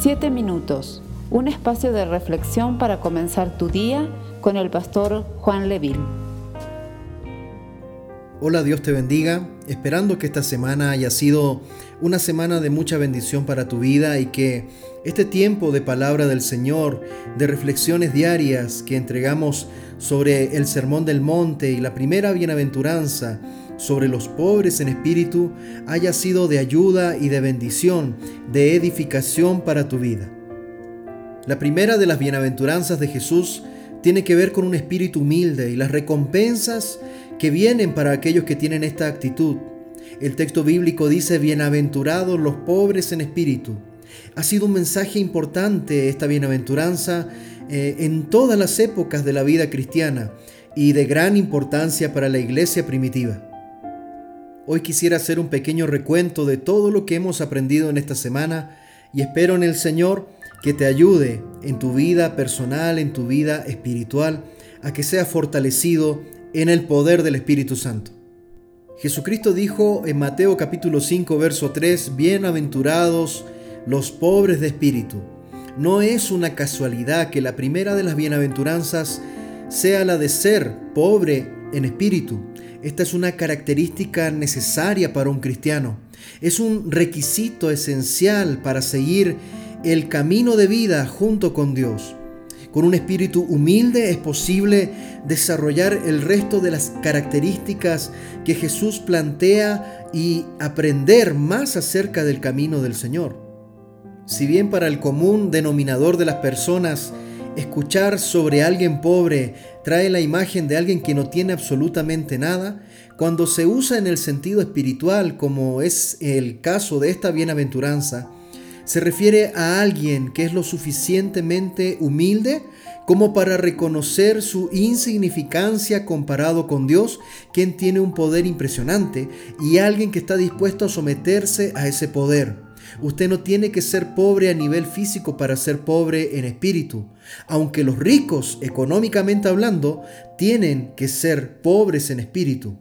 Siete minutos, un espacio de reflexión para comenzar tu día con el pastor Juan Leville. Hola, Dios te bendiga, esperando que esta semana haya sido una semana de mucha bendición para tu vida y que este tiempo de palabra del Señor, de reflexiones diarias que entregamos sobre el Sermón del Monte y la primera bienaventuranza, sobre los pobres en espíritu haya sido de ayuda y de bendición, de edificación para tu vida. La primera de las bienaventuranzas de Jesús tiene que ver con un espíritu humilde y las recompensas que vienen para aquellos que tienen esta actitud. El texto bíblico dice, bienaventurados los pobres en espíritu. Ha sido un mensaje importante esta bienaventuranza eh, en todas las épocas de la vida cristiana y de gran importancia para la iglesia primitiva. Hoy quisiera hacer un pequeño recuento de todo lo que hemos aprendido en esta semana y espero en el Señor que te ayude en tu vida personal, en tu vida espiritual, a que seas fortalecido en el poder del Espíritu Santo. Jesucristo dijo en Mateo capítulo 5 verso 3, bienaventurados los pobres de espíritu. No es una casualidad que la primera de las bienaventuranzas sea la de ser pobre en espíritu. Esta es una característica necesaria para un cristiano. Es un requisito esencial para seguir el camino de vida junto con Dios. Con un espíritu humilde es posible desarrollar el resto de las características que Jesús plantea y aprender más acerca del camino del Señor. Si bien para el común denominador de las personas escuchar sobre alguien pobre trae la imagen de alguien que no tiene absolutamente nada, cuando se usa en el sentido espiritual, como es el caso de esta bienaventuranza, se refiere a alguien que es lo suficientemente humilde como para reconocer su insignificancia comparado con Dios, quien tiene un poder impresionante, y alguien que está dispuesto a someterse a ese poder. Usted no tiene que ser pobre a nivel físico para ser pobre en espíritu, aunque los ricos, económicamente hablando, tienen que ser pobres en espíritu.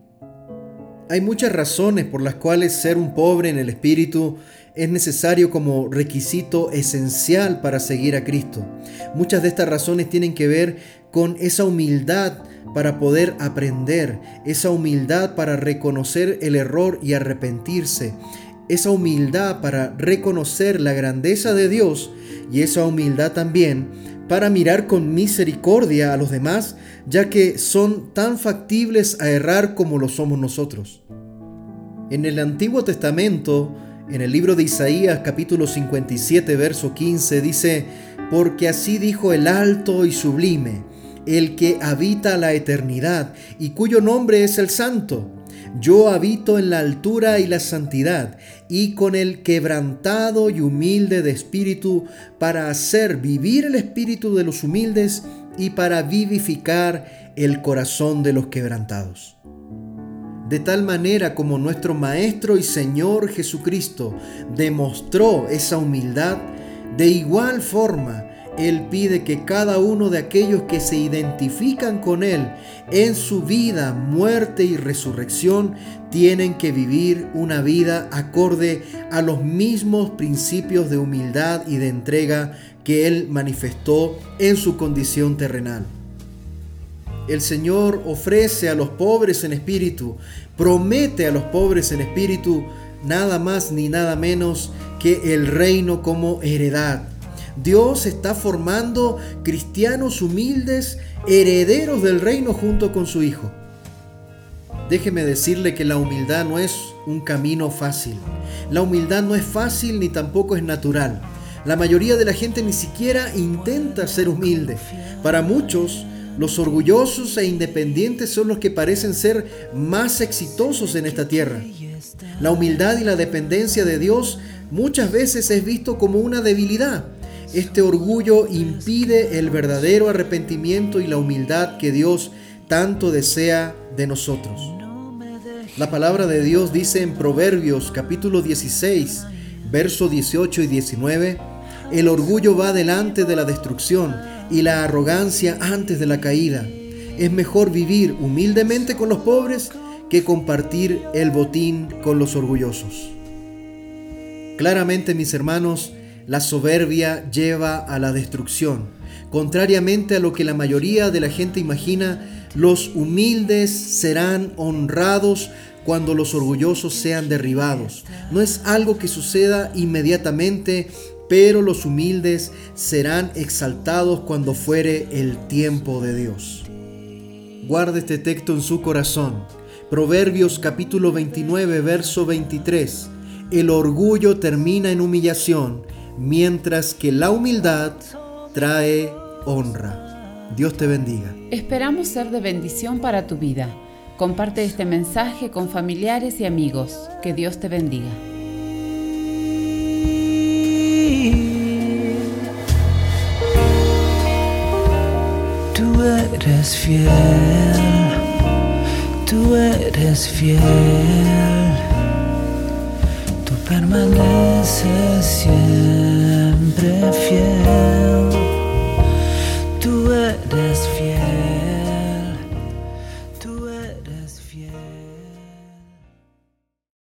Hay muchas razones por las cuales ser un pobre en el espíritu es necesario como requisito esencial para seguir a Cristo. Muchas de estas razones tienen que ver con esa humildad para poder aprender, esa humildad para reconocer el error y arrepentirse, esa humildad para reconocer la grandeza de Dios y esa humildad también para mirar con misericordia a los demás, ya que son tan factibles a errar como lo somos nosotros. En el Antiguo Testamento, en el libro de Isaías capítulo 57 verso 15 dice, porque así dijo el alto y sublime, el que habita la eternidad y cuyo nombre es el santo yo habito en la altura y la santidad, y con el quebrantado y humilde de espíritu, para hacer vivir el espíritu de los humildes y para vivificar el corazón de los quebrantados. De tal manera como nuestro Maestro y Señor Jesucristo demostró esa humildad, de igual forma él pide que cada uno de aquellos que se identifican con Él en su vida, muerte y resurrección, tienen que vivir una vida acorde a los mismos principios de humildad y de entrega que Él manifestó en su condición terrenal. El Señor ofrece a los pobres en espíritu, promete a los pobres en espíritu nada más ni nada menos que el reino como heredad Dios está formando cristianos humildes, herederos del reino junto con su Hijo. Déjeme decirle que la humildad no es un camino fácil. La humildad no es fácil ni tampoco es natural. La mayoría de la gente ni siquiera intenta ser humilde. Para muchos, los orgullosos e independientes son los que parecen ser más exitosos en esta tierra. La humildad y la dependencia de Dios muchas veces es visto como una debilidad este orgullo impide el verdadero arrepentimiento y la humildad que Dios tanto desea de nosotros. La palabra de Dios dice en Proverbios capítulo 16, verso 18 y 19, el orgullo va delante de la destrucción y la arrogancia antes de la caída. Es mejor vivir humildemente con los pobres que compartir el botín con los orgullosos. Claramente, mis hermanos, La soberbia lleva a la destrucción. Contrariamente a lo que la mayoría de la gente imagina, los humildes serán honrados cuando los orgullosos sean derribados. No es algo que suceda inmediatamente, pero los humildes serán exaltados cuando fuere el tiempo de Dios. Guarde este texto en su corazón. Proverbios capítulo 29, verso 23. El orgullo termina en humillación, mientras que la humildad trae honra. Dios te bendiga. Esperamos ser de bendición para tu vida. Comparte este mensaje con familiares y amigos. Que Dios te bendiga. Tú eres fiel, tú eres fiel, tú permaneces siempre fiel.